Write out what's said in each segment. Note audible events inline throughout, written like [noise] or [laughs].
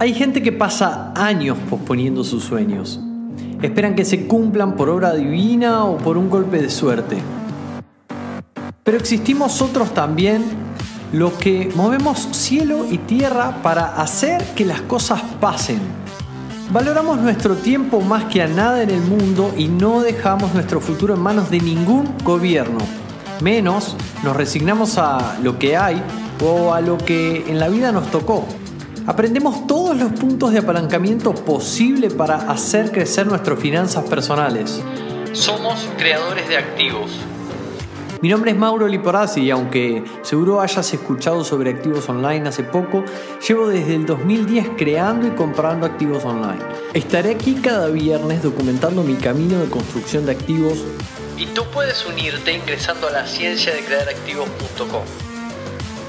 Hay gente que pasa años posponiendo sus sueños. Esperan que se cumplan por obra divina o por un golpe de suerte. Pero existimos otros también, los que movemos cielo y tierra para hacer que las cosas pasen. Valoramos nuestro tiempo más que a nada en el mundo y no dejamos nuestro futuro en manos de ningún gobierno. Menos nos resignamos a lo que hay o a lo que en la vida nos tocó. Aprendemos todos los puntos de apalancamiento posible para hacer crecer nuestras finanzas personales. Somos creadores de activos. Mi nombre es Mauro Liporazzi y aunque seguro hayas escuchado sobre activos online hace poco, llevo desde el 2010 creando y comprando activos online. Estaré aquí cada viernes documentando mi camino de construcción de activos y tú puedes unirte ingresando a la ciencia de crear activos.com.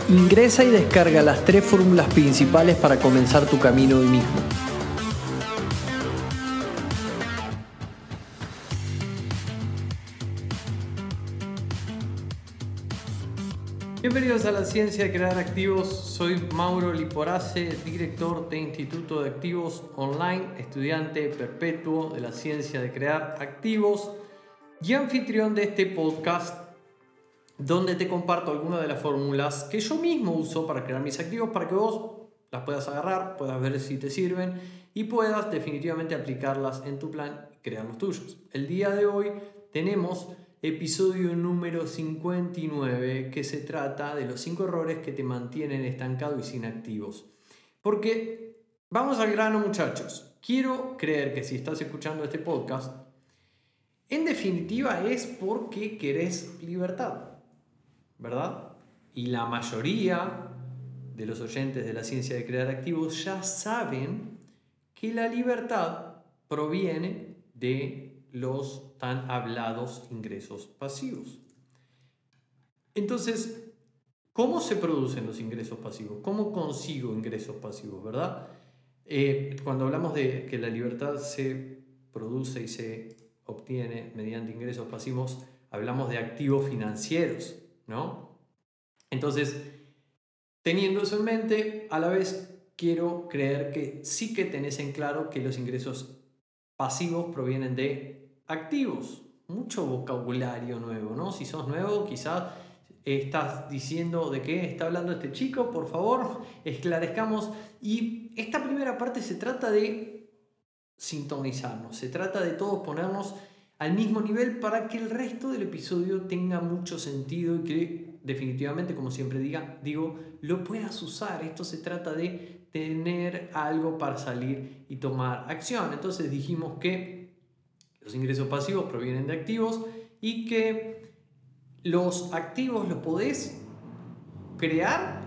Ingresa y descarga las tres fórmulas principales para comenzar tu camino hoy mismo. Bienvenidos a la ciencia de crear activos. Soy Mauro Liporace, director de Instituto de Activos Online, estudiante perpetuo de la ciencia de crear activos y anfitrión de este podcast donde te comparto algunas de las fórmulas que yo mismo uso para crear mis activos para que vos las puedas agarrar, puedas ver si te sirven y puedas definitivamente aplicarlas en tu plan y crear los tuyos. El día de hoy tenemos episodio número 59 que se trata de los 5 errores que te mantienen estancado y sin activos. Porque vamos al grano muchachos, quiero creer que si estás escuchando este podcast, en definitiva es porque querés libertad. ¿Verdad? Y la mayoría de los oyentes de la ciencia de crear activos ya saben que la libertad proviene de los tan hablados ingresos pasivos. Entonces, ¿cómo se producen los ingresos pasivos? ¿Cómo consigo ingresos pasivos, verdad? Eh, cuando hablamos de que la libertad se produce y se obtiene mediante ingresos pasivos, hablamos de activos financieros, ¿no? Entonces, teniendo eso en mente, a la vez quiero creer que sí que tenés en claro que los ingresos pasivos provienen de activos. Mucho vocabulario nuevo, ¿no? Si sos nuevo, quizás estás diciendo de qué está hablando este chico, por favor, esclarezcamos. Y esta primera parte se trata de sintonizarnos, se trata de todos ponernos al mismo nivel para que el resto del episodio tenga mucho sentido y que definitivamente, como siempre diga, digo, lo puedas usar. Esto se trata de tener algo para salir y tomar acción. Entonces dijimos que los ingresos pasivos provienen de activos y que los activos los podés crear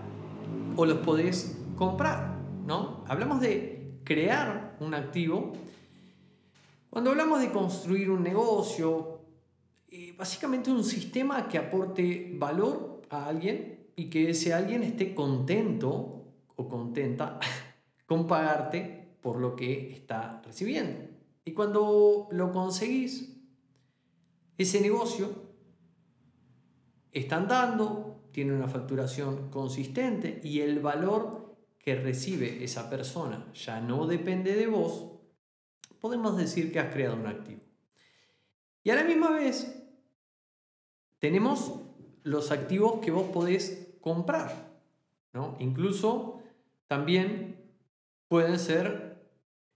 o los podés comprar, ¿no? Hablamos de crear un activo cuando hablamos de construir un negocio, eh, básicamente un sistema que aporte valor a alguien y que ese alguien esté contento o contenta [laughs] con pagarte por lo que está recibiendo. Y cuando lo conseguís, ese negocio está andando, tiene una facturación consistente y el valor que recibe esa persona ya no depende de vos, podemos decir que has creado un activo. Y a la misma vez, tenemos los activos que vos podés comprar. ¿no? Incluso también pueden ser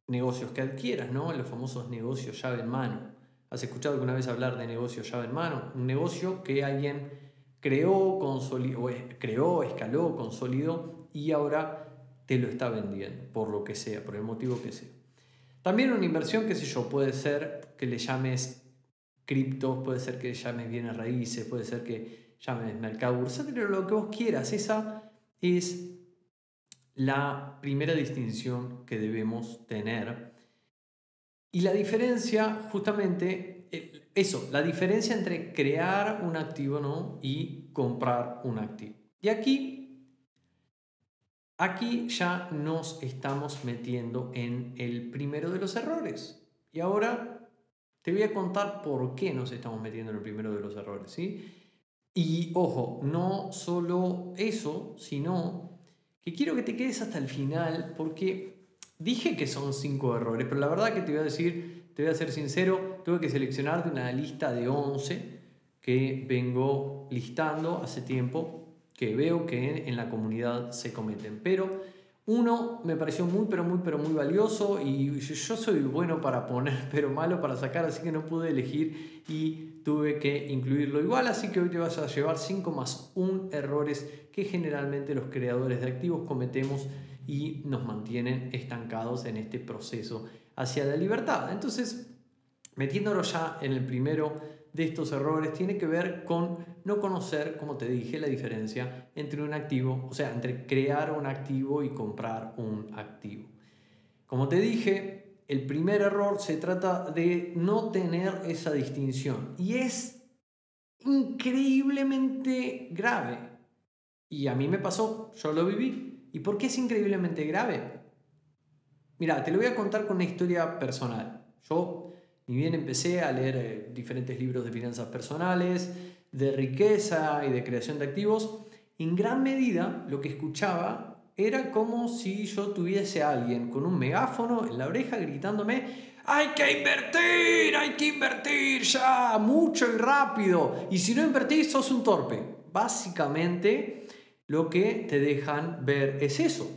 negocios que adquieras, ¿no? los famosos negocios llave en mano. ¿Has escuchado alguna vez hablar de negocio llave en mano? Un negocio que alguien creó, consolidó, creó, escaló, consolidó y ahora te lo está vendiendo, por lo que sea, por el motivo que sea. También una inversión, qué sé yo, puede ser que le llames criptos, puede ser que le llames bienes raíces, puede ser que llames mercado bursátil, lo que vos quieras. Esa es la primera distinción que debemos tener. Y la diferencia, justamente, eso, la diferencia entre crear un activo ¿no? y comprar un activo. Y aquí Aquí ya nos estamos metiendo en el primero de los errores. Y ahora te voy a contar por qué nos estamos metiendo en el primero de los errores. ¿sí? Y ojo, no solo eso, sino que quiero que te quedes hasta el final porque dije que son cinco errores, pero la verdad que te voy a decir, te voy a ser sincero, tuve que seleccionar de una lista de 11 que vengo listando hace tiempo, que veo que en la comunidad se cometen. Pero uno me pareció muy, pero muy, pero muy valioso y yo soy bueno para poner, [laughs] pero malo para sacar, así que no pude elegir y tuve que incluirlo igual. Así que hoy te vas a llevar 5 más 1 errores que generalmente los creadores de activos cometemos y nos mantienen estancados en este proceso hacia la libertad. Entonces, metiéndonos ya en el primero de estos errores, tiene que ver con no conocer, como te dije, la diferencia entre un activo, o sea, entre crear un activo y comprar un activo. Como te dije, el primer error se trata de no tener esa distinción y es increíblemente grave. Y a mí me pasó, yo lo viví. ¿Y por qué es increíblemente grave? Mira, te lo voy a contar con una historia personal. Yo, ni bien empecé a leer eh, diferentes libros de finanzas personales, de riqueza y de creación de activos, en gran medida lo que escuchaba era como si yo tuviese a alguien con un megáfono en la oreja gritándome, hay que invertir, hay que invertir ya, mucho y rápido, y si no invertís sos un torpe. Básicamente lo que te dejan ver es eso.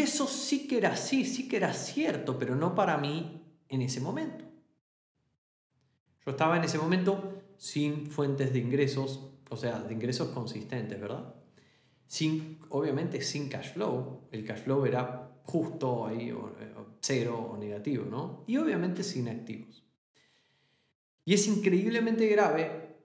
Eso sí que era así, sí que era cierto, pero no para mí en ese momento. Yo estaba en ese momento sin fuentes de ingresos, o sea, de ingresos consistentes, ¿verdad? Sin, obviamente sin cash flow. El cash flow era justo ahí, o, cero o negativo, ¿no? Y obviamente sin activos. Y es increíblemente grave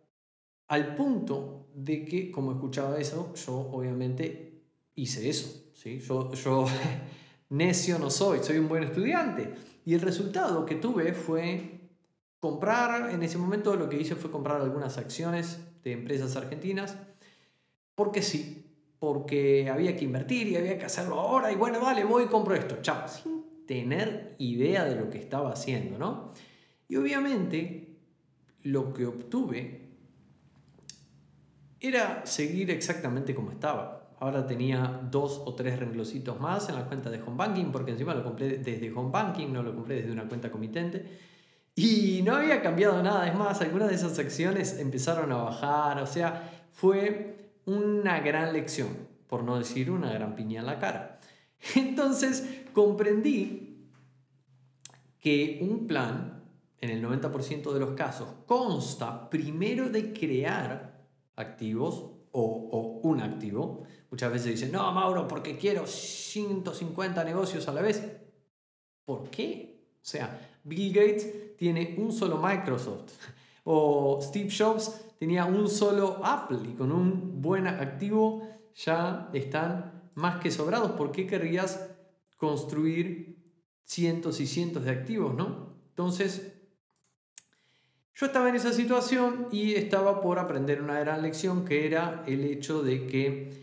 al punto de que, como escuchaba eso, yo obviamente hice eso. ¿Sí? Yo, yo [laughs] necio no soy, soy un buen estudiante. Y el resultado que tuve fue comprar, en ese momento lo que hice fue comprar algunas acciones de empresas argentinas, porque sí, porque había que invertir y había que hacerlo ahora y bueno, vale, voy y compro esto, chao, sin tener idea de lo que estaba haciendo, ¿no? Y obviamente lo que obtuve era seguir exactamente como estaba. Ahora tenía dos o tres renglositos más en la cuenta de home banking, porque encima lo compré desde home banking, no lo compré desde una cuenta comitente. Y no había cambiado nada, es más, algunas de esas acciones empezaron a bajar, o sea, fue una gran lección, por no decir una gran piña en la cara. [laughs] Entonces comprendí que un plan, en el 90% de los casos, consta primero de crear activos o, o, un activo. Muchas veces dicen, no, Mauro, porque quiero 150 negocios a la vez. ¿Por qué? O sea, Bill Gates tiene un solo Microsoft. [laughs] O Steve Jobs tenía un solo Apple y con un buen activo ya están más que sobrados. ¿Por qué querrías construir cientos y cientos de activos, no? Entonces, yo estaba en esa situación y estaba por aprender una gran lección que era el hecho de que,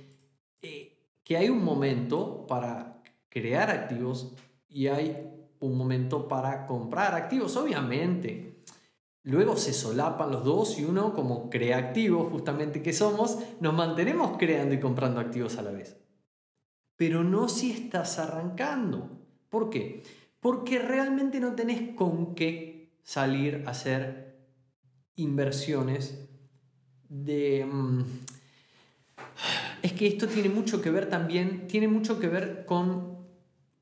que hay un momento para crear activos y hay un momento para comprar activos, obviamente. Luego se solapan los dos y uno, como creativo justamente que somos, nos mantenemos creando y comprando activos a la vez. Pero no si estás arrancando. ¿Por qué? Porque realmente no tenés con qué salir a hacer inversiones de... Mm, es que esto tiene mucho que ver también, tiene mucho que ver con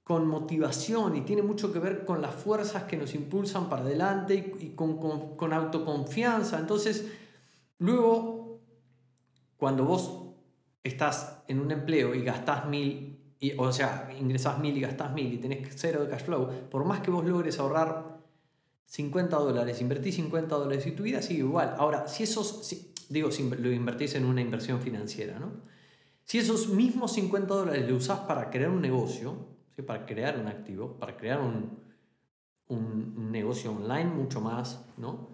con motivación y tiene mucho que ver con las fuerzas que nos impulsan para adelante y, con, autoconfianza. Entonces, luego, cuando vos estás en un empleo y gastás mil, y, o sea, ingresás mil y gastás mil y tenés cero de cash flow, por más que vos logres ahorrar 50 dólares, invertís 50 dólares y tu vida sigue igual. Ahora, si esos, digo, si lo invertís en una inversión financiera, ¿no? Si esos mismos 50 dólares lo usás para crear un negocio, para crear un activo, para crear un, negocio online mucho más, ¿no?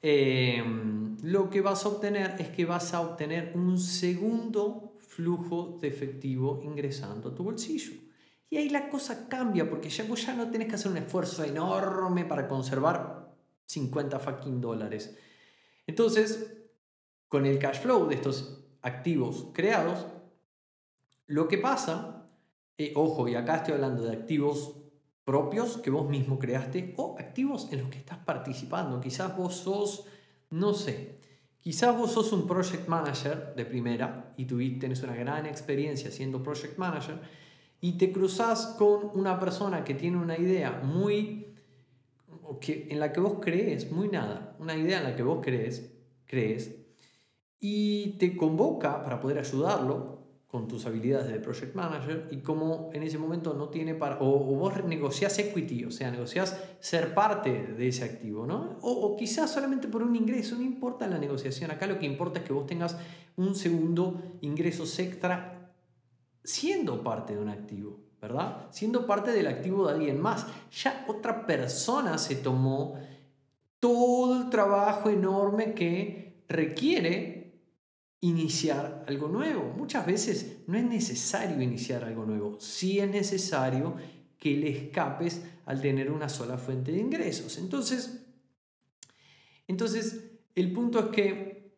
Em, lo que vas a obtener es que vas a obtener un segundo flujo de efectivo ingresando a tu bolsillo. Y ahí la cosa cambia porque ya no tenés que hacer un esfuerzo enorme para conservar 50 fucking dólares. Entonces, con el cash flow de estos activos creados, lo que pasa eh, ojo, y acá estoy hablando de activos propios que vos mismo creaste o activos en los que estás participando. Quizás vos sos, no sé, quizás vos sos un project manager de primera y tuviste, tenés una gran experiencia siendo project manager y te cruzas con una persona que tiene una idea muy que, en la que vos crees, muy nada, una idea en la que vos crees, crees y te convoca para poder ayudarlo con tus habilidades de project manager y como en ese momento no tiene para, o, vos negociás equity, o sea, negociás ser parte de ese activo, ¿no? O, o, quizás solamente por un ingreso, no importa la negociación, acá lo que importa es que vos tengas un segundo ingreso extra siendo parte de un activo, ¿verdad? Siendo parte del activo de alguien más. Ya otra persona se tomó todo el trabajo enorme que requiere iniciar algo nuevo. Muchas veces no es necesario iniciar algo nuevo, sí es necesario que le escapes al tener una sola fuente de ingresos. Entonces, entonces el punto es que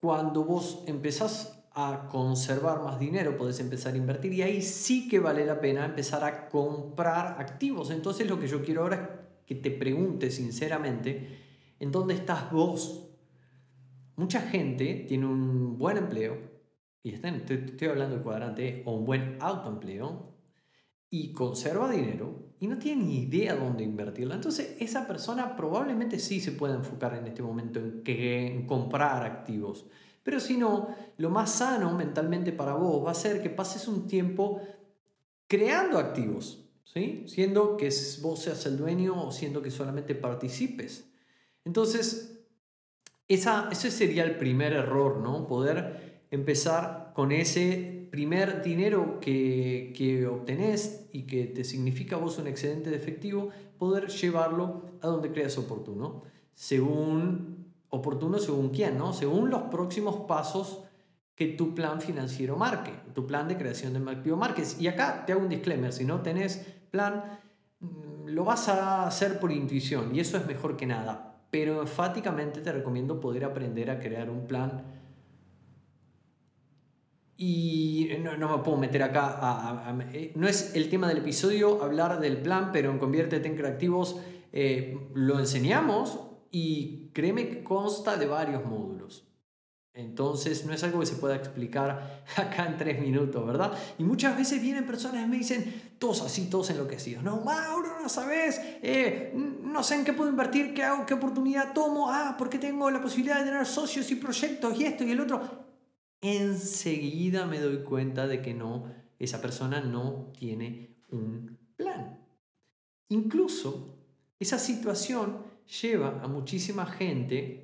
cuando vos empezás a conservar más dinero, podés empezar a invertir y ahí sí que vale la pena empezar a comprar activos. Entonces lo que yo quiero ahora es que te preguntes sinceramente, ¿en dónde estás vos mucha gente tiene un buen empleo, y está estoy, hablando del cuadrante, o un buen autoempleo, y conserva dinero y no tiene ni idea dónde invertirlo. Entonces, esa persona probablemente sí se puede enfocar en este momento en, que, en comprar activos. Pero si no, lo más sano mentalmente para vos va a ser que pases un tiempo creando activos, ¿sí? siendo que vos seas el dueño o siendo que solamente participes. Entonces, esa, ese sería el primer error, ¿no? Poder empezar con ese primer dinero que, que obtenés y que te significa vos un excedente de efectivo, poder llevarlo a donde creas oportuno, según oportuno según quién, ¿no? Según los próximos pasos que tu plan financiero marque, tu plan de creación de activo marques. Y acá te hago un disclaimer, si no tenés plan, mm, lo vas a hacer por intuición y eso es mejor que nada pero enfáticamente te recomiendo poder aprender a crear un plan. Y no, no me puedo meter acá, eh, no es el tema del episodio hablar del plan, pero en Conviértete en Creativos eh, lo enseñamos y créeme que consta de varios módulos. Entonces no es algo que se pueda explicar [laughs] acá en tres minutos, ¿verdad? Y muchas veces vienen personas y me dicen, todos así, todos enloquecidos. No, Mauro, no sabes, eh, no sé en qué puedo invertir, qué hago, qué oportunidad tomo, ah, porque tengo la posibilidad de tener socios y proyectos y esto y el otro. Enseguida me doy cuenta de que no, esa persona no tiene un plan. Incluso esa situación lleva a muchísima gente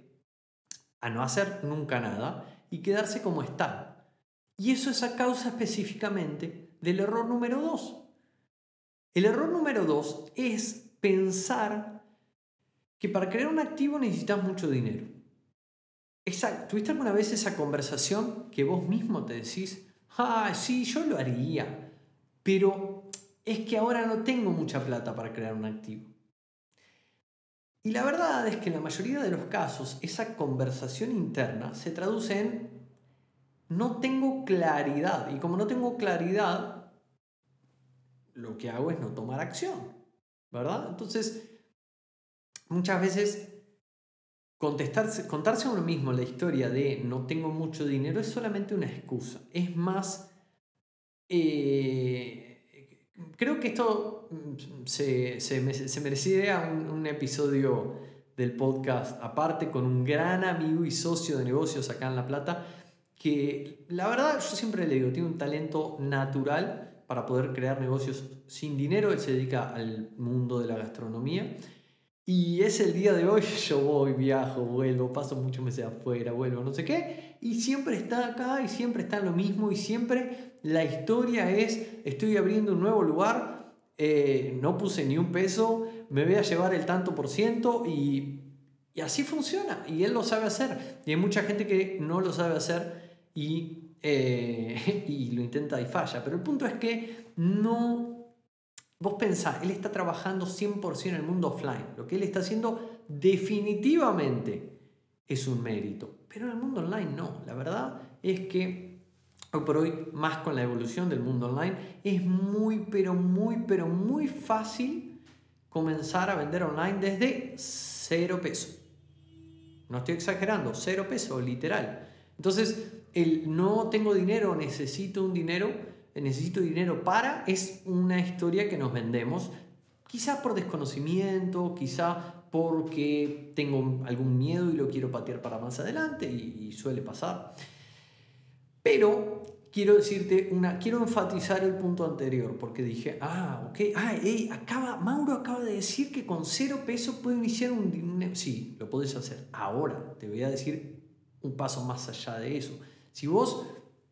a no hacer nunca nada y quedarse como está. Y eso es a causa específicamente del error número dos. El error número dos es pensar que para crear un activo necesitas mucho dinero. Exacto. ¿Tuviste alguna vez esa conversación que vos mismo te decís, ah, sí, yo lo haría, pero es que ahora no tengo mucha plata para crear un activo? Y la verdad es que en la mayoría de los casos esa conversación interna se traduce en no tengo claridad. Y como no tengo claridad, lo que hago es no tomar acción. ¿Verdad? Entonces, muchas veces contestarse, contarse a uno mismo la historia de no tengo mucho dinero es solamente una excusa. Es más... Eh, creo que esto mm, se, se, se merecería un, un, episodio del podcast aparte con un gran amigo y socio de negocios acá en La Plata, que la verdad yo siempre le digo, tiene un talento natural para poder crear negocios sin dinero, él se dedica al mundo de la gastronomía. Y es el día de hoy, [laughs] yo voy, viajo, vuelvo, paso muchos meses afuera, vuelvo, no sé qué, y siempre está acá y siempre está lo mismo y siempre la historia es, estoy abriendo un nuevo lugar, eh, no puse ni un peso, me voy a llevar el tanto por ciento y, y, así funciona. Y él lo sabe hacer. Y hay mucha gente que no lo sabe hacer y, eh, [laughs] y lo intenta y falla. Pero el punto es que no... Vos pensás, él está trabajando 100% en el mundo offline. Lo que él está haciendo definitivamente es un mérito. Pero en el mundo online no. La verdad es que hoy por hoy, más con la evolución del mundo online, es muy, pero muy, pero muy fácil comenzar a vender online desde cero peso. No estoy exagerando, cero peso, literal. Entonces, el no tengo dinero, necesito un dinero, necesito dinero para, es una historia que nos vendemos, quizá por desconocimiento, quizá porque tengo algún miedo y lo quiero patear para más adelante, y, suele pasar. Pero quiero decirte una, quiero enfatizar el punto anterior, porque dije, ah, ok, ah, acaba, Mauro acaba de decir que con cero pesos puedo iniciar un, dinero. sí, lo puedes hacer. Ahora te voy a decir un paso más allá de eso. Si vos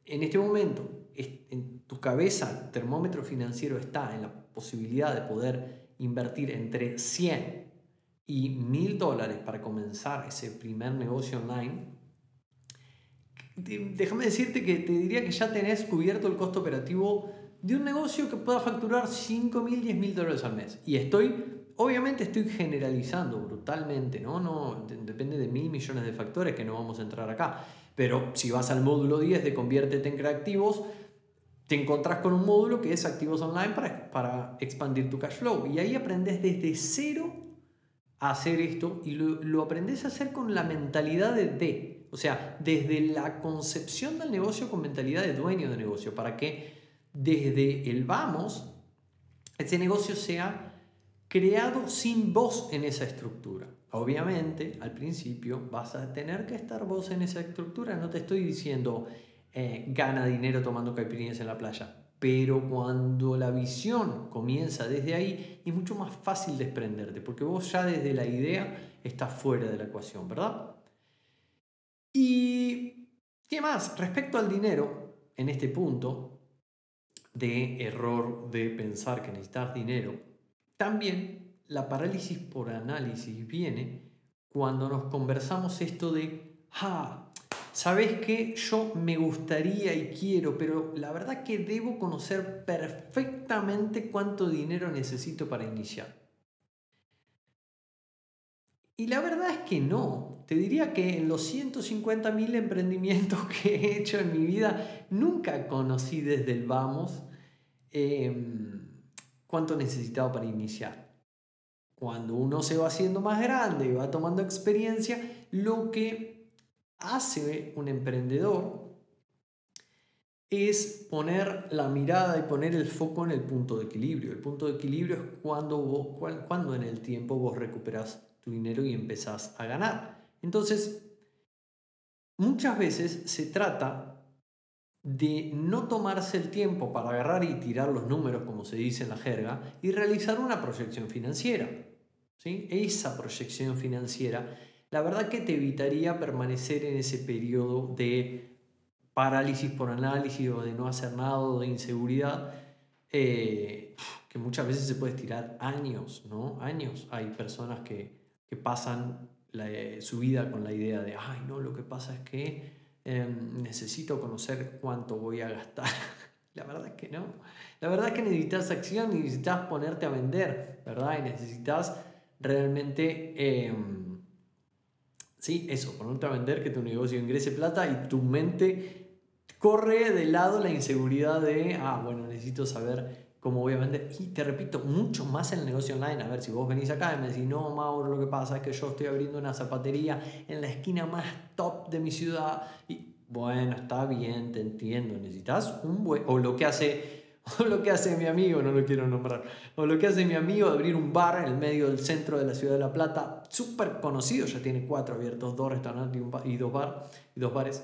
en este momento, en tu cabeza, termómetro financiero está en la posibilidad de poder invertir entre 100 y 1000 dólares para comenzar ese primer negocio online, déjame decirte que te diría que ya tenés cubierto el costo operativo de un negocio que pueda facturar 5 mil, 10 mil dólares al mes. Y estoy, obviamente estoy generalizando brutalmente, ¿no? no depende de mil millones de factores que no vamos a entrar acá. Pero si vas al módulo 10 de Conviértete en Creativos, te encontrás con un módulo que es activos online para, para expandir tu cash flow. Y ahí aprendes desde cero a hacer esto y lo, lo aprendes a hacer con la mentalidad de D. O sea, desde la concepción del negocio con mentalidad de dueño de negocio, para que desde el vamos, ese negocio sea creado sin vos en esa estructura. Obviamente, al principio vas a tener que estar vos en esa estructura. No te estoy diciendo eh, gana dinero tomando caipirinhas en la playa. Pero cuando la visión comienza desde ahí, es mucho más fácil desprenderte, porque vos ya desde la idea estás fuera de la ecuación, ¿verdad? Y, ¿qué más? Respecto al dinero, en este punto de error de pensar que necesitas dinero, también la parálisis por análisis viene cuando nos conversamos esto de, ah, ¿sabes qué? Yo me gustaría y quiero, pero la verdad que debo conocer perfectamente cuánto dinero necesito para iniciar. Y la verdad es que no. Te diría que en los 150.000 emprendimientos [laughs] que he hecho en mi vida, nunca conocí desde el vamos em, cuánto necesitaba para iniciar cuando uno se va haciendo más grande y va tomando experiencia, lo que hace un emprendedor es poner la mirada y poner el foco en el punto de equilibrio. El punto de equilibrio es cuando, vos, cuando en el tiempo vos recuperas tu dinero y empezás a ganar. Entonces, muchas veces se trata de no tomarse el tiempo para agarrar y tirar los números, como se dice en la jerga, y realizar una proyección financiera. ¿sí? Esa proyección financiera, la verdad que te evitaría permanecer en ese periodo de parálisis por análisis o de no hacer nada o de inseguridad, eh, que muchas veces se puede estirar años, ¿no? Años. Hay personas que, que pasan su vida con la idea de, ay, no, lo que pasa es que em, necesito conocer cuánto voy a gastar. [laughs] La verdad es que no. La verdad es que necesitas acción, necesitas ponerte a vender, ¿verdad? Y necesitas realmente, em, sí, eso, ponerte a vender, que tu negocio ingrese plata y tu mente corre de lado la inseguridad de, ah, bueno, necesito saber a vender. Y te repito, mucho más el negocio online. A ver, si vos venís acá y me decís, no, Mauro, lo que pasa es que yo estoy abriendo una zapatería en la esquina más top de mi ciudad. Y bueno, está bien, te entiendo. Necesitas un buen. O lo que hace [laughs] o lo que hace mi amigo, no lo quiero nombrar, o lo que hace mi amigo abrir un bar en el medio del centro de la ciudad de La Plata, súper conocido, ya tiene cuatro abiertos, dos restaurantes y, dos, bar, y dos bares.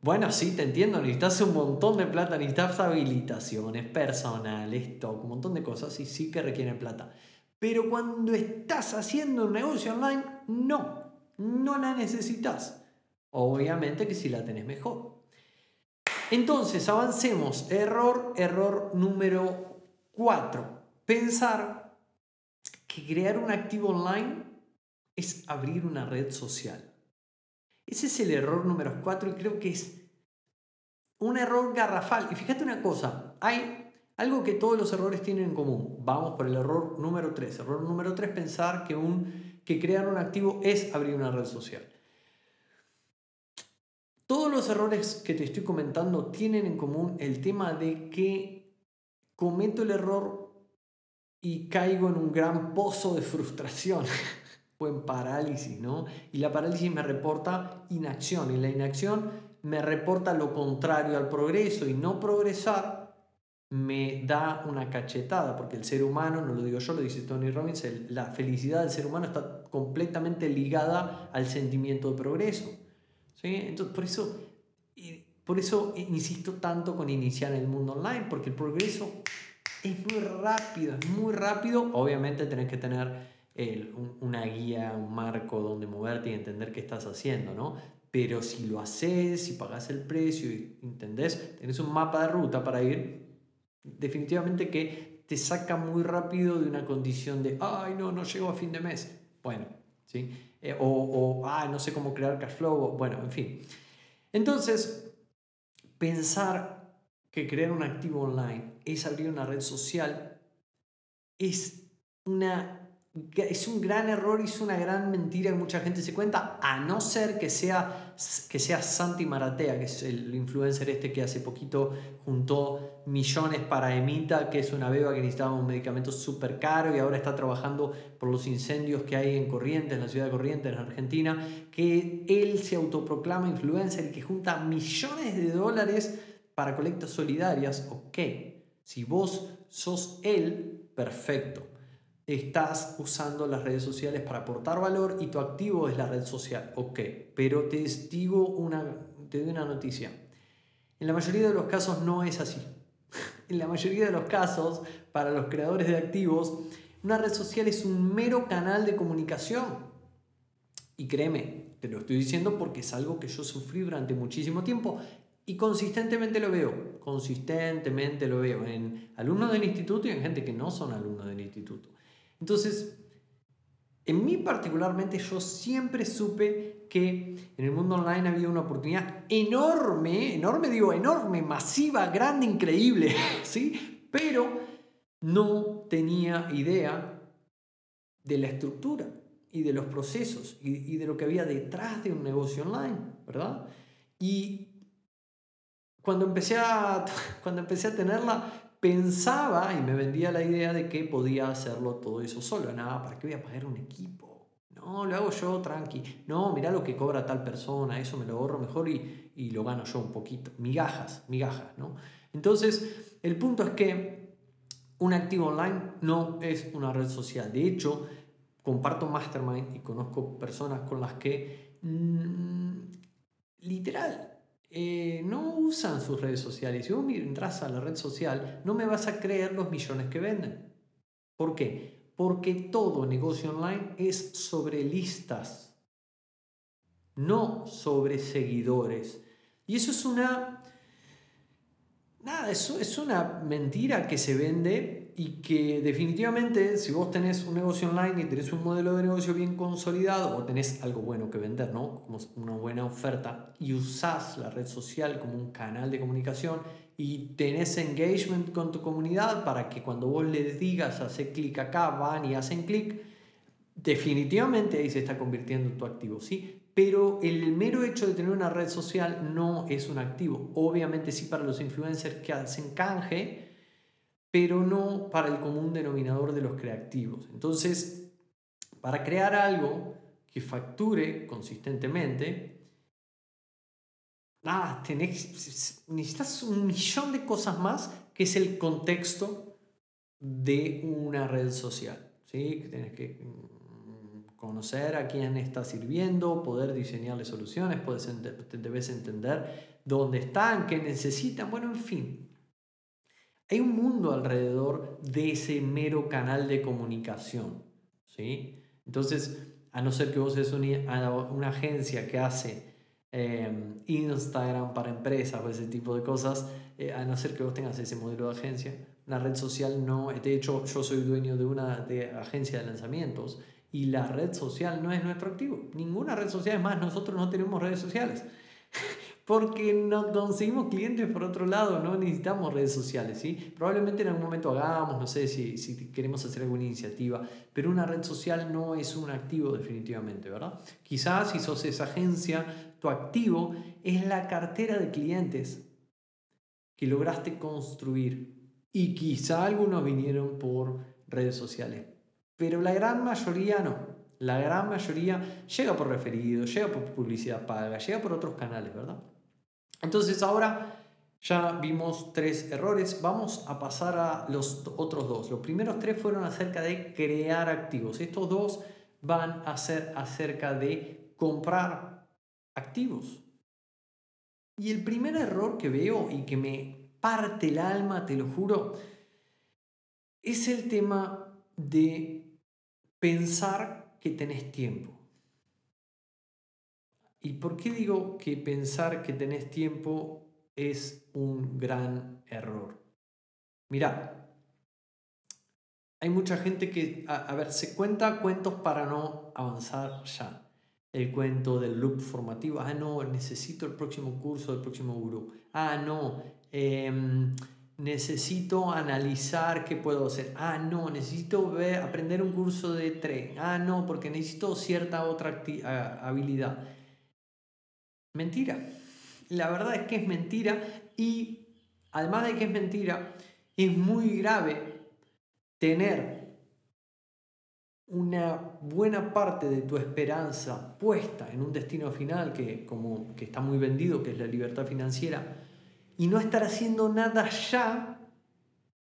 Bueno, sí, te entiendo, necesitas un montón de plata, necesitas habilitaciones, personal, stock, un montón de cosas y sí que requieren plata. Pero cuando estás haciendo un negocio online, no, no la necesitas. Obviamente que si la tenés mejor. Entonces, avancemos. Error, error número 4. Pensar que crear un activo online es abrir una red social. Ese es el error número 4 y creo que es un error garrafal. Y fíjate una cosa, hay algo que todos los errores tienen en común. Vamos por el error número 3. Error número 3, pensar que, un, que crear un activo es abrir una red social. Todos los errores que te estoy comentando tienen en común el tema de que cometo el error y caigo en un gran pozo de frustración [laughs] o en parálisis, ¿no? Y la parálisis me reporta inacción y la inacción me reporta lo contrario al progreso y no progresar me da una cachetada, porque el ser humano, no lo digo yo, lo dice Tony Robbins, la felicidad del ser humano está completamente ligada al sentimiento de progreso. ¿sí? Entonces, por eso, por eso insisto tanto con iniciar el mundo online, porque el progreso es muy rápido, es muy rápido. Obviamente tenés que tener una guía, un marco donde moverte y entender qué estás haciendo, ¿no? Pero si lo haces, si pagas el precio y entendés, tenés un mapa de ruta para ir, definitivamente que te saca muy rápido de una condición de, ay, no, no llego a fin de mes. Bueno, ¿sí? Eh, o, o, ah, no sé cómo crear cash flow, bueno, en fin. Entonces, pensar que crear un activo online es abrir una red social es una es un gran error y es una gran mentira que mucha gente se cuenta, a no ser que sea, que sea Santi Maratea, que es el influencer este que hace poquito juntó millones para Emita, que es una beba que necesitaba un medicamento súper caro y ahora está trabajando por los incendios que hay en Corrientes, en la ciudad de Corrientes, en Argentina, que él se autoproclama influencer y que junta millones de dólares para colectas solidarias. Ok, si vos sos él, perfecto estás usando las redes sociales para aportar valor y tu activo es la red social. Ok, pero te digo una, te doy una noticia. En la mayoría de los casos no es así. [laughs] En la mayoría de los casos, para los creadores de activos, una red social es un mero canal de comunicación. Y créeme, te lo estoy diciendo porque es algo que yo sufrí durante muchísimo tiempo y consistentemente lo veo, consistentemente lo veo en alumnos del instituto y en gente que no son alumnos del instituto. Entonces, en mí particularmente yo siempre supe que en el mundo online había una oportunidad enorme, enorme digo, enorme, masiva, grande, increíble, [laughs] ¿sí? Pero no tenía idea de la estructura y de los procesos y, y de lo que había detrás de un negocio online, ¿verdad? Y cuando empecé a, [laughs] cuando empecé a tenerla, pensaba y me vendía la idea de que podía hacerlo todo eso solo. Nada, ¿para qué voy a pagar un equipo? No, lo hago yo tranqui. No, mira lo que cobra tal persona, eso me lo ahorro mejor y, y lo gano yo un poquito. Migajas, migajas, ¿no? Entonces, el punto es que un activo online no es una red social. De hecho, comparto mastermind y conozco personas con las que mm, literal eh, no usan sus redes sociales. Si vos entras a la red social, no me vas a creer los millones que venden. ¿Por qué? Porque todo negocio online es sobre listas, no sobre seguidores. Y eso es una... Nada, eso es una mentira que se vende y que definitivamente si vos tenés un negocio online y tenés un modelo de negocio bien consolidado o tenés algo bueno que vender, ¿no? Como una buena oferta y usás la red social como un canal de comunicación y tenés engagement con tu comunidad para que cuando vos les digas hace clic acá, van y hacen clic, definitivamente ahí se está convirtiendo en tu activo, ¿sí? Pero el mero hecho de tener una red social no es un activo. Obviamente sí para los influencers que hacen canje, pero no para el común denominador de los creativos. Entonces, para crear algo que facture consistentemente, nada, necesitas un millón de cosas más que es el contexto de una red social. ¿sí? Tienes que mm, conocer a quién está sirviendo, poder diseñarle soluciones, puedes, debes entender dónde están, qué necesitan, bueno, en fin, hay un mundo alrededor de ese mero canal de comunicación. ¿sí? Entonces, a no ser que vos seas una, agencia que hace em, Instagram para empresas o ese tipo de cosas, eh, a no ser que vos tengas ese modelo de agencia, la red social no, de hecho yo soy dueño de una de agencia de lanzamientos y la red social no es nuestro activo. Ninguna red social, es más, nosotros no tenemos redes sociales [laughs] porque no conseguimos clientes por otro lado, no necesitamos redes sociales, ¿sí? Probablemente en algún momento hagamos, no sé si, si queremos hacer alguna iniciativa, pero una red social no es un activo definitivamente, ¿verdad? Quizás si sos esa agencia, tu activo es la cartera de clientes que lograste construir. Y quizá algunos vinieron por redes sociales, pero la gran mayoría no. La gran mayoría llega por referido, llega por publicidad paga, llega por otros canales, ¿verdad? Entonces ahora ya vimos tres errores, vamos a pasar a los otros dos. Los primeros tres fueron acerca de crear activos. Estos dos van a ser acerca de comprar activos. Y el primer error que veo y que me parte el alma, te lo juro, es el tema de pensar que tenés tiempo. ¿Y por qué digo que pensar que tenés tiempo es un gran error? Mira, hay mucha gente que, a, ver, se cuenta cuentos para no avanzar ya. El cuento del loop formativo, ah, no, necesito el próximo curso del próximo gurú. Ah, no, eh, necesito analizar qué puedo hacer. Ah, no, necesito aprender un curso de tren. Ah, no, porque necesito cierta otra habilidad. Mentira. La verdad es que es mentira y además de que es mentira, es muy grave tener una buena parte de tu esperanza puesta en un destino final que, como, que está muy vendido, que es la libertad financiera, y no estar haciendo nada ya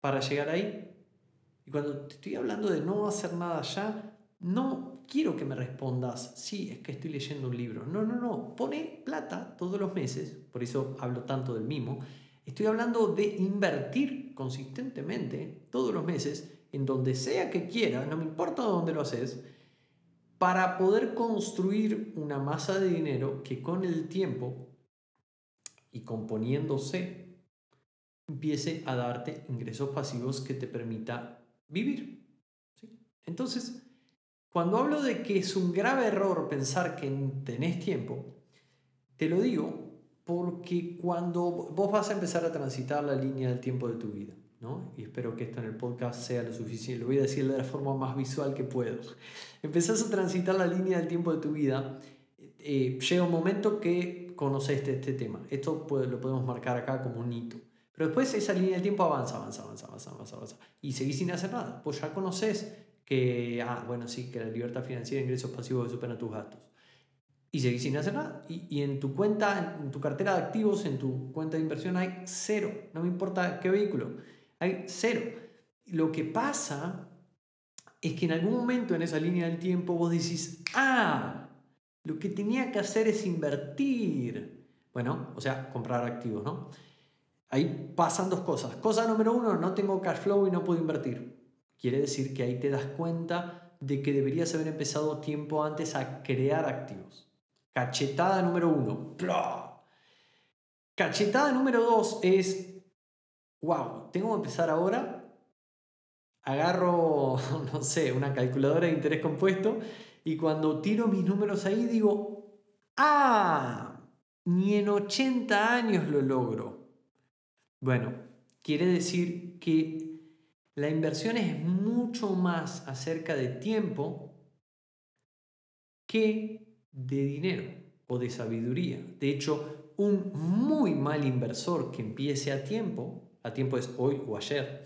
para llegar ahí. Y cuando te estoy hablando de no hacer nada ya, no quiero que me respondas, sí, es que estoy leyendo un libro. No, no, no, pone plata todos los meses, por eso hablo tanto del mimo. Estoy hablando de invertir consistentemente todos los meses en donde sea que quieras, no me importa dónde lo haces, para poder construir una masa de dinero que con el tiempo y componiéndose empiece a darte ingresos pasivos que te permita vivir. Entonces, cuando hablo de que es un grave error pensar que tenés tiempo, te lo digo porque cuando vos vas a empezar a transitar la línea del tiempo de tu vida, ¿no? y espero que esto en el podcast sea lo suficiente, lo voy a decir de la forma más visual que puedo, empezás a transitar la línea del tiempo de tu vida, eh, llega un momento que conoces este, este tema. Esto lo podemos marcar acá como un hito. Pero después esa línea del tiempo avanza, avanza, avanza, avanza, avanza, avanza. Y seguís sin hacer nada. Pues ya conoces que, ah, bueno, sí, que la libertad financiera, ingresos pasivos superan tus gastos. Y seguís sin hacer nada. Y, y, en tu cuenta, en tu cartera de activos, en tu cuenta de inversión hay cero. No me importa qué vehículo. Hay cero. Lo que pasa es que en algún momento en esa línea del tiempo vos decís, ah, lo que tenía que hacer es invertir. Bueno, o sea, comprar activos, ¿no? Ahí pasan dos cosas. Cosa número uno, no tengo cash flow y no puedo invertir. Quiere decir que ahí te das cuenta de que deberías haber empezado tiempo antes a crear activos. Cachetada número uno. Cachetada número dos es, wow, tengo que empezar ahora. Agarro, [laughs] no sé, una calculadora de interés compuesto y cuando tiro mis números ahí digo, ah, ni en 80 años lo logro. Bueno, quiere decir que la inversión es mucho más acerca de tiempo que de dinero o de sabiduría. De hecho, un muy mal inversor que empiece a tiempo, a tiempo es hoy o ayer,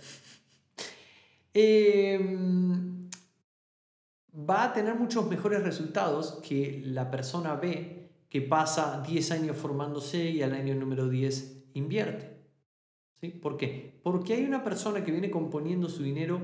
[laughs] eh, va a tener muchos mejores resultados que la persona B que pasa 10 años formándose y al año número 10 invierte. ¿Sí? ¿Por qué? Porque hay una persona que viene componiendo su dinero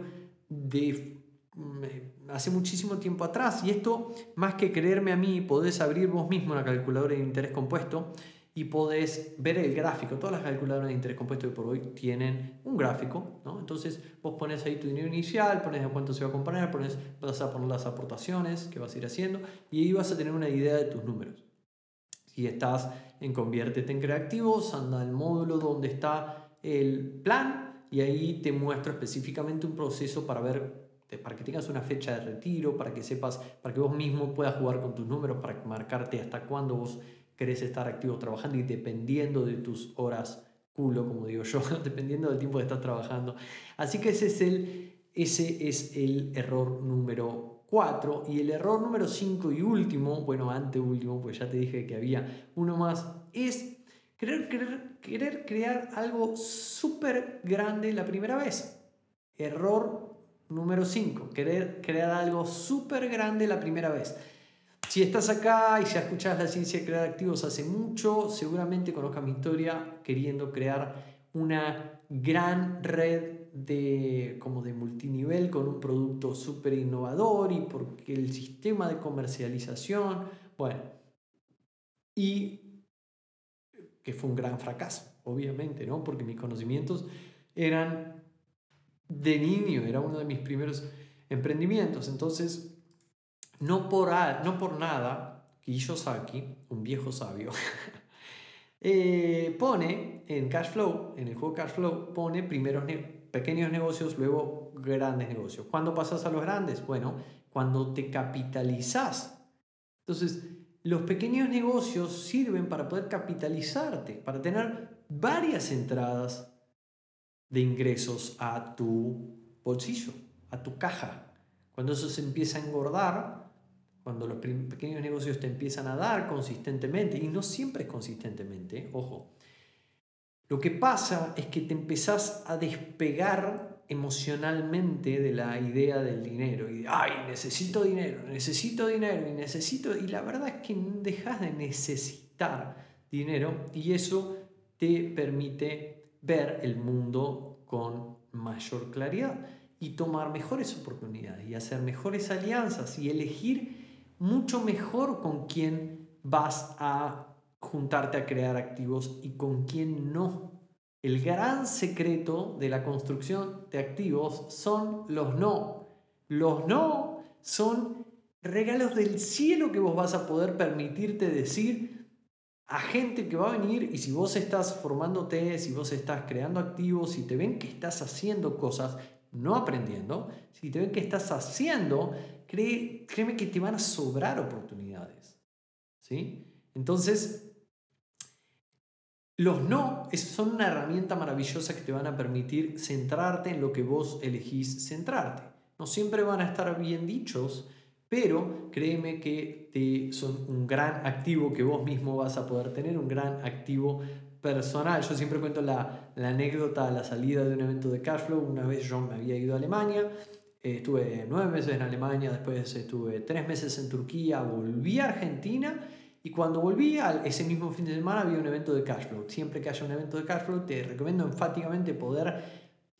de mm, hace muchísimo tiempo atrás y esto más que creerme a mí podés abrir vos mismo una calculadora de interés compuesto y podés ver el gráfico. Todas las calculadoras de interés compuesto de por hoy tienen un gráfico, ¿no? Entonces vos pones ahí tu dinero inicial, pones a cuánto se va a comprar, pones, vas a poner las aportaciones que vas a ir haciendo y ahí vas a tener una idea de tus números. Si estás en Conviértete en Creativos, anda al módulo donde está el plan y ahí te muestro específicamente un proceso para ver para que tengas una fecha de retiro, para que sepas, para que vos mismo puedas jugar con tus números, para marcarte hasta cuándo vos querés estar activo trabajando y dependiendo de tus horas culo, como digo yo, [laughs] dependiendo del tiempo que estás trabajando. Así que ese es el, ese es el error número 4. Y el error número 5 y último, bueno, anteúltimo, pues ya te dije que había uno más, es querer, querer, querer crear algo súper grande la primera vez. Error número 5, querer crear algo súper grande la primera vez. Si estás acá y ya escuchás la ciencia de crear activos hace mucho, seguramente conozcas mi historia queriendo crear una gran red de, como de multinivel con un producto súper innovador y porque el sistema de comercialización, bueno, y que fue un gran fracaso, obviamente, ¿no? Porque mis conocimientos eran de niño, era uno de mis primeros emprendimientos, entonces no por, no por nada, Kiyosaki, un viejo sabio, [laughs] eh, pone en Cash Flow, en el juego Cash Flow, pone primeros pequeños negocios, luego grandes negocios. ¿Cuándo pasas a los grandes? Bueno, cuando te capitalizas. Entonces, los pequeños negocios sirven para poder capitalizarte, para tener varias entradas de ingresos a tu bolsillo, a tu caja. Cuando eso se empieza a engordar, cuando los pequeños negocios te empiezan a dar consistentemente, y no siempre es consistentemente, ojo, lo que pasa es que te empezás a despegar emocionalmente de la idea del dinero y de, ay, necesito dinero, necesito dinero y necesito, y la verdad es que dejas de necesitar dinero y eso te permite ver el mundo con mayor claridad y tomar mejores oportunidades y hacer mejores alianzas y elegir mucho mejor con quién vas a juntarte a crear activos y con quién no. El gran secreto de la construcción de activos son los no. Los no son regalos del cielo que vos vas a poder permitirte decir a gente que va a venir y si vos estás formándote, si vos estás creando activos, si te ven que estás haciendo cosas, no aprendiendo, si te ven que estás haciendo, créeme que te van a sobrar oportunidades. ¿sí? Entonces, los no son una herramienta maravillosa que te van a permitir centrarte en lo que vos elegís centrarte. No siempre van a estar bien dichos, pero créeme que te son un gran activo que vos mismo vas a poder tener, un gran activo personal. Yo siempre cuento la, anécdota a la salida de un evento de Cashflow. Una vez yo me había ido a Alemania eh, estuve nueve meses en Alemania, después estuve tres meses en Turquía, volví a Argentina y cuando volví, ese mismo fin de semana había un evento de Cashflow. Siempre que haya un evento de Cashflow, te recomiendo enfáticamente poder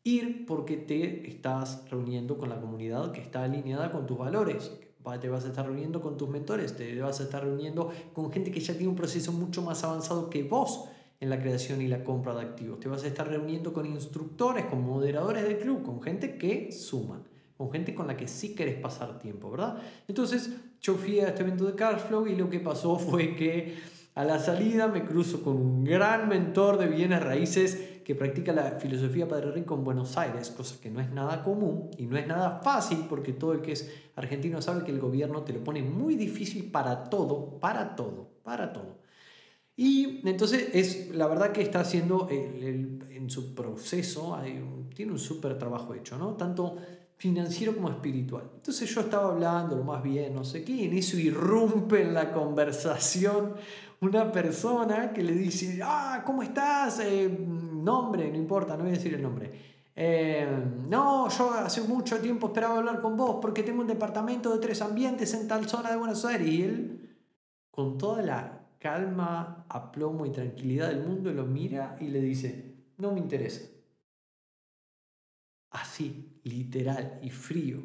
ir porque te estás reuniendo con la comunidad que está alineada con tus valores. Te vas a estar reuniendo con tus mentores, te vas a estar reuniendo con gente que ya tiene un proceso mucho más avanzado que vos en la creación y la compra de activos. Te vas a estar reuniendo con instructores, con moderadores del club, con gente que suman con gente con la que sí querés pasar tiempo, ¿verdad? Entonces yo fui a este evento de Cashflow y lo que pasó fue que a la salida me cruzo con un gran mentor de bienes raíces que practica la filosofía Padre Rico en Buenos Aires, cosa que no es nada común y no es nada fácil porque todo el que es argentino sabe que el gobierno te lo pone muy difícil para todo, para todo, para todo. Y entonces es la verdad que está haciendo en su proceso, tiene un súper trabajo hecho, ¿no? Tanto financiero como espiritual. Entonces yo estaba hablando lo más bien, no sé qué, y en eso irrumpe en la conversación una persona que le dice, ah, ¿cómo estás? Eh, nombre, no importa, no voy a decir el nombre. Eh, no, yo hace mucho tiempo esperaba hablar con vos porque tengo un departamento de tres ambientes en tal zona de Buenos Aires. Y él, con toda la calma, aplomo y tranquilidad del mundo, lo mira y le dice, no me interesa. Así, literal y frío.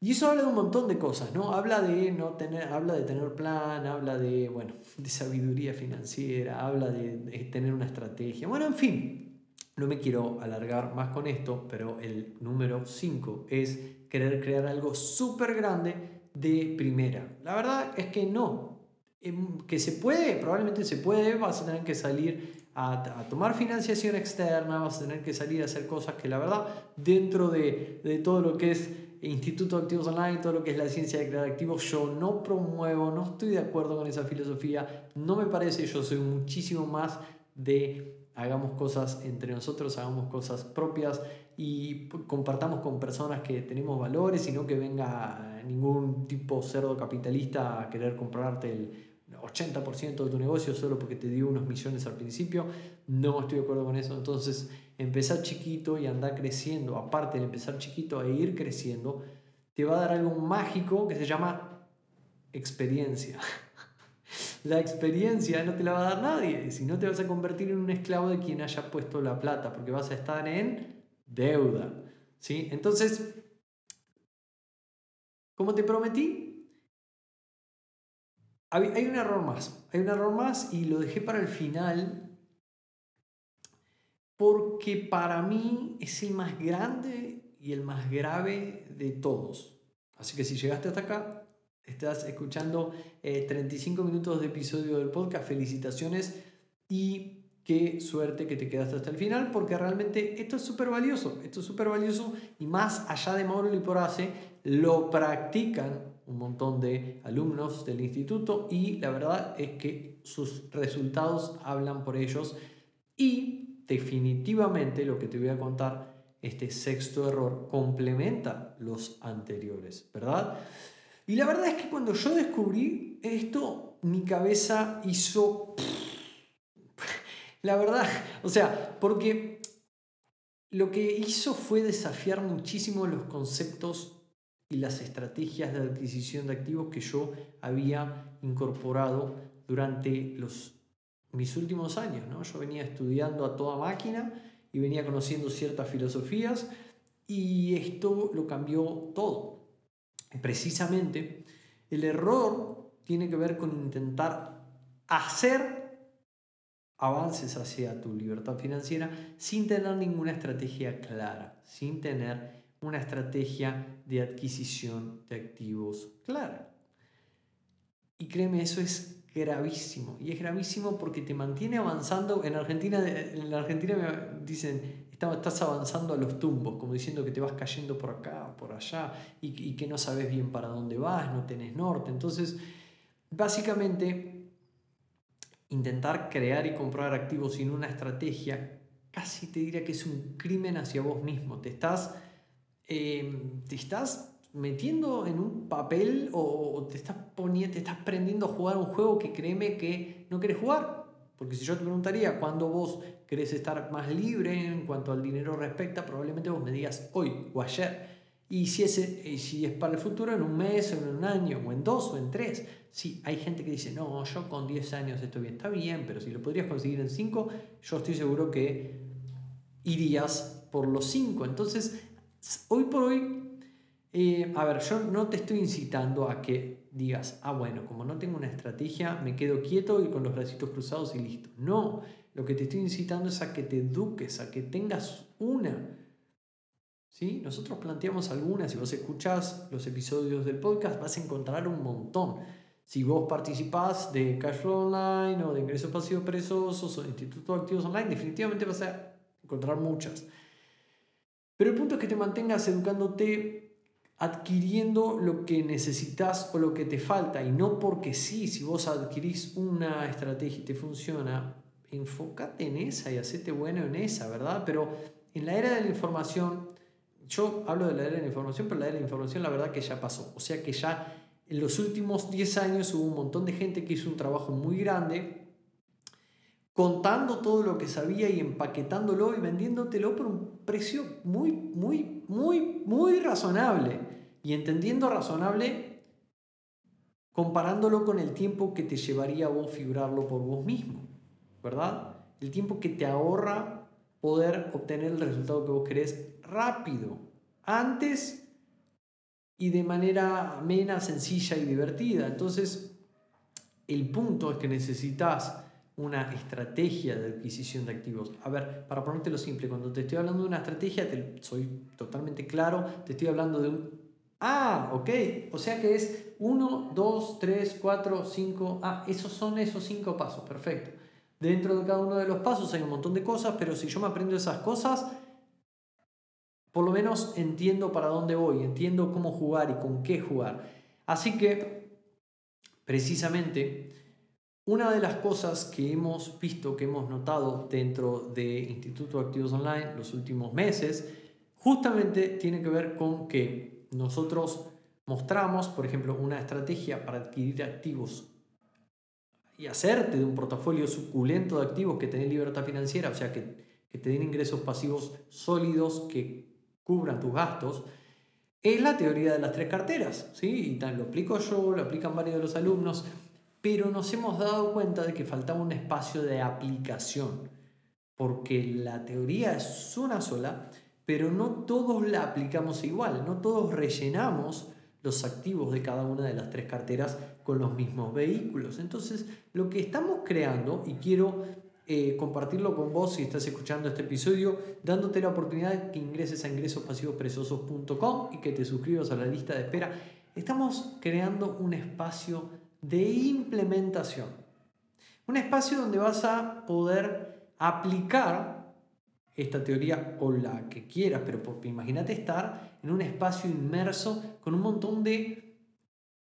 Y eso habla de un montón de cosas, ¿no? Habla de no tener, habla de tener plan, habla de, bueno, [laughs] de sabiduría financiera, habla de, tener una estrategia. Bueno, en fin, no me quiero alargar más con esto, pero el número 5 es querer crear algo súper grande de primera. La verdad es que no. Em, que se puede, probablemente se puede, vas a tener que salir a, tomar financiación externa, vas a tener que salir a hacer cosas que la verdad, dentro de, de todo lo que es Instituto de Activos Online, todo lo que es la ciencia de crear activos, yo no promuevo, no estoy de acuerdo con esa filosofía, no me parece, yo soy muchísimo más de hagamos cosas entre nosotros, hagamos cosas propias y compartamos con personas que tenemos valores y no que venga ningún tipo cerdo capitalista a querer comprarte el 80% de tu negocio solo porque te dio unos millones al principio. No estoy de acuerdo con eso. Entonces, empezar chiquito y andar creciendo, aparte de empezar chiquito e ir creciendo, te va a dar algo mágico que se llama experiencia. [laughs] La experiencia no te la va a dar nadie, si no te vas a convertir en un esclavo de quien haya puesto la plata, porque vas a estar en deuda. ¿sí? Entonces, como te prometí, hay un error más, hay un error más y lo dejé para el final porque para mí es el más grande y el más grave de todos. Así que si llegaste hasta acá, estás escuchando 35 eh, minutos de episodio del podcast, felicitaciones y qué suerte que te quedaste hasta el final, porque realmente esto es súper valioso, esto es súper valioso y más allá de por hace, lo practican un montón de alumnos del instituto y la verdad es que sus resultados hablan por ellos y definitivamente lo que te voy a contar, este sexto error, complementa los anteriores, ¿verdad? Y la verdad es que cuando yo descubrí esto, mi cabeza hizo... [laughs] La verdad, o sea, porque lo que hizo fue desafiar muchísimo los conceptos y las estrategias de adquisición de activos que yo había incorporado durante los mis últimos años. ¿no? Yo venía estudiando a toda máquina y venía conociendo ciertas filosofías y esto lo cambió todo. Precisamente el error tiene que ver con intentar hacer avances hacia tu libertad financiera sin tener ninguna estrategia clara, sin tener una estrategia de adquisición de activos clara. Y créeme, eso es gravísimo. Y es gravísimo porque te mantiene avanzando. En Argentina, en la Argentina me dicen, estás avanzando a los tumbos, como diciendo que te vas cayendo por acá, por allá, y, que no sabes bien para dónde vas, no tenés norte. Entonces, básicamente, intentar crear y comprar activos sin una estrategia, casi te diría que es un crimen hacia vos mismo. Te estás, eh, te estás metiendo en un papel o te estás, poniendo, te estás aprendiendo a jugar un juego que créeme que no querés jugar. Porque si yo te preguntaría cuándo vos querés estar más libre en cuanto al dinero respecta, probablemente vos me digas hoy o ayer. Y si, ese, si es para el futuro, en un mes, o en un año, o en dos, o en tres. Sí, hay gente que dice, no, yo con 10 años estoy bien. Está bien, pero si lo podrías conseguir en 5, yo estoy seguro que irías por los 5. Entonces, hoy por hoy eh, a ver, yo no te estoy incitando a que digas, ah, bueno, como no tengo una estrategia, me quedo quieto y con los bracitos cruzados y listo. No, lo que te estoy incitando es a que te eduques, a que tengas una. ¿Sí? Nosotros planteamos algunas, si vos escuchás los episodios del podcast vas a encontrar un montón. Si vos participás de Cashflow Online o de Ingresos Pasivos Perezosos o de Instituto de Activos Online, definitivamente vas a encontrar muchas. Pero el punto es que te mantengas educándote adquiriendo lo que necesitas o lo que te falta y no porque sí, si vos adquirís una estrategia y te funciona, enfócate en esa y hacete bueno en esa, ¿verdad? Pero en la era de la información, yo hablo de la era de la información, pero la era de la información la verdad que ya pasó, o sea que ya en los últimos 10 años hubo un montón de gente que hizo un trabajo muy grande contando todo lo que sabía y empaquetándolo y vendiéndotelo por un precio muy, muy, muy, muy razonable y entendiendo razonable, comparándolo con el tiempo que te llevaría a vos figurarlo por vos mismo, ¿verdad? El tiempo que te ahorra poder obtener el resultado que vos querés rápido, antes y de manera menos sencilla y divertida. Entonces, el punto es que necesitas una estrategia de adquisición de activos. A ver, para ponértelo simple, cuando te estoy hablando de una estrategia, te, soy totalmente claro, te estoy hablando de un Ah, ok. O sea que es 1, 2, 3, 4, 5. Ah, esos son esos cinco pasos. Perfecto. Dentro de cada uno de los pasos hay un montón de cosas, pero si yo me aprendo esas cosas, por lo menos entiendo para dónde voy, entiendo cómo jugar y con qué jugar. Así que, precisamente, una de las cosas que hemos visto, que hemos notado dentro de Instituto Activos Online los últimos meses, justamente tiene que ver con que nosotros mostramos, por ejemplo, una estrategia para adquirir activos y hacerte de un portafolio suculento de activos que te libertad financiera, o sea, que, que te den ingresos pasivos sólidos que cubran tus gastos, es la teoría de las tres carteras. ¿sí? Y tal, lo aplico yo, lo aplican varios de los alumnos, pero nos hemos dado cuenta de que faltaba un espacio de aplicación, porque la teoría es una sola, pero no todos la aplicamos igual, no todos rellenamos los activos de cada una de las tres carteras con los mismos vehículos. Entonces, lo que estamos creando, y quiero eh, compartirlo con vos si estás escuchando este episodio, dándote la oportunidad de que ingreses a ingresospasivospresosos.com y que te suscribas a la lista de espera, estamos creando un espacio de implementación. Un espacio donde vas a poder aplicar esta teoría o la que quieras, pero imagínate estar en un espacio inmerso con un montón de,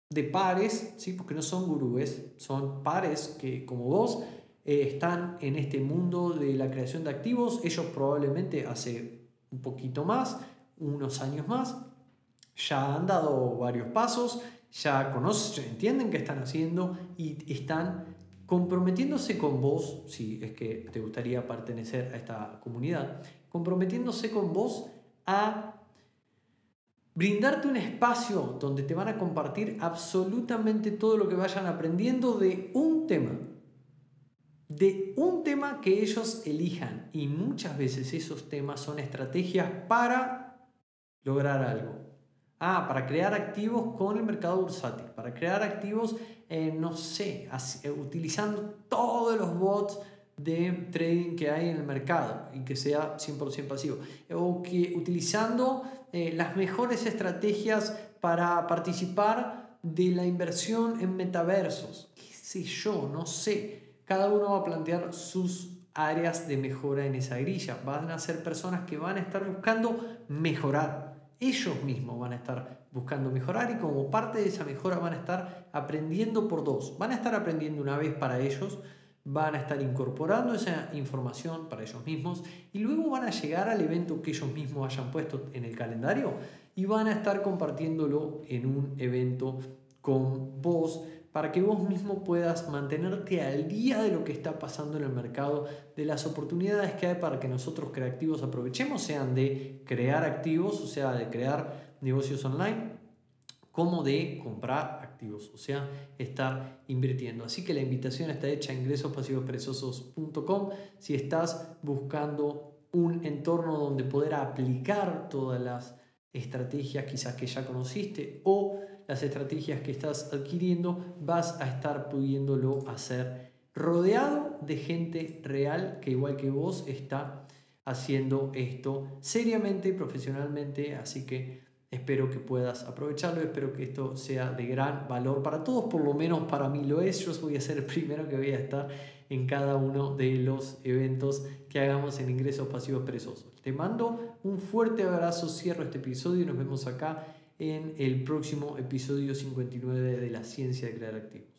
de pares, ¿sí? porque no son gurúes, son pares que como vos eh, están en este mundo de la creación de activos. Ellos probablemente hace un poquito más, unos años más, ya han dado varios pasos, ya conocen, entienden qué están haciendo y están comprometiéndose con vos, si es que te gustaría pertenecer a esta comunidad, comprometiéndose con vos a brindarte un espacio donde te van a compartir absolutamente todo lo que vayan aprendiendo de un tema. De un tema que ellos elijan. Y muchas veces esos temas son estrategias para lograr algo. Ah, para crear activos con el mercado bursátil, para crear activos, eh, no sé, eh, utilizando todos los bots de trading que hay en el mercado y que sea 100% pasivo. O que utilizando eh, las mejores estrategias para participar de la inversión en metaversos. ¿Qué sé yo? No sé. Cada uno va a plantear sus áreas de mejora en esa grilla. Van a ser personas que van a estar buscando mejorar ellos mismos van a estar buscando mejorar y como parte de esa mejora van a estar aprendiendo por dos. Van a estar aprendiendo una vez para ellos, van a estar incorporando esa información para ellos mismos y luego van a llegar al evento que ellos mismos hayan puesto en el calendario y van a estar compartiéndolo en un evento con vos para que vos mismo puedas mantenerte al día de lo que está pasando en el mercado, de las oportunidades que hay para que nosotros creativos aprovechemos, sean de crear activos, o sea, de crear negocios online, como de comprar activos, o sea, estar invirtiendo. Así que la invitación está hecha en ingresospasivospresosos.com si estás buscando un entorno donde poder aplicar todas las estrategias quizás que ya conociste o las estrategias que estás adquiriendo, vas a estar pudiéndolo hacer rodeado de gente real que igual que vos está haciendo esto seriamente, profesionalmente, así que espero que puedas aprovecharlo, espero que esto sea de gran valor para todos, por lo menos para mí lo es, yo voy a ser el primero que voy a estar en cada uno de los eventos que hagamos en ingresos pasivos presosos. Te mando un fuerte abrazo, cierro este episodio y nos vemos acá en el próximo episodio 59 de La Ciencia de Crear Activo.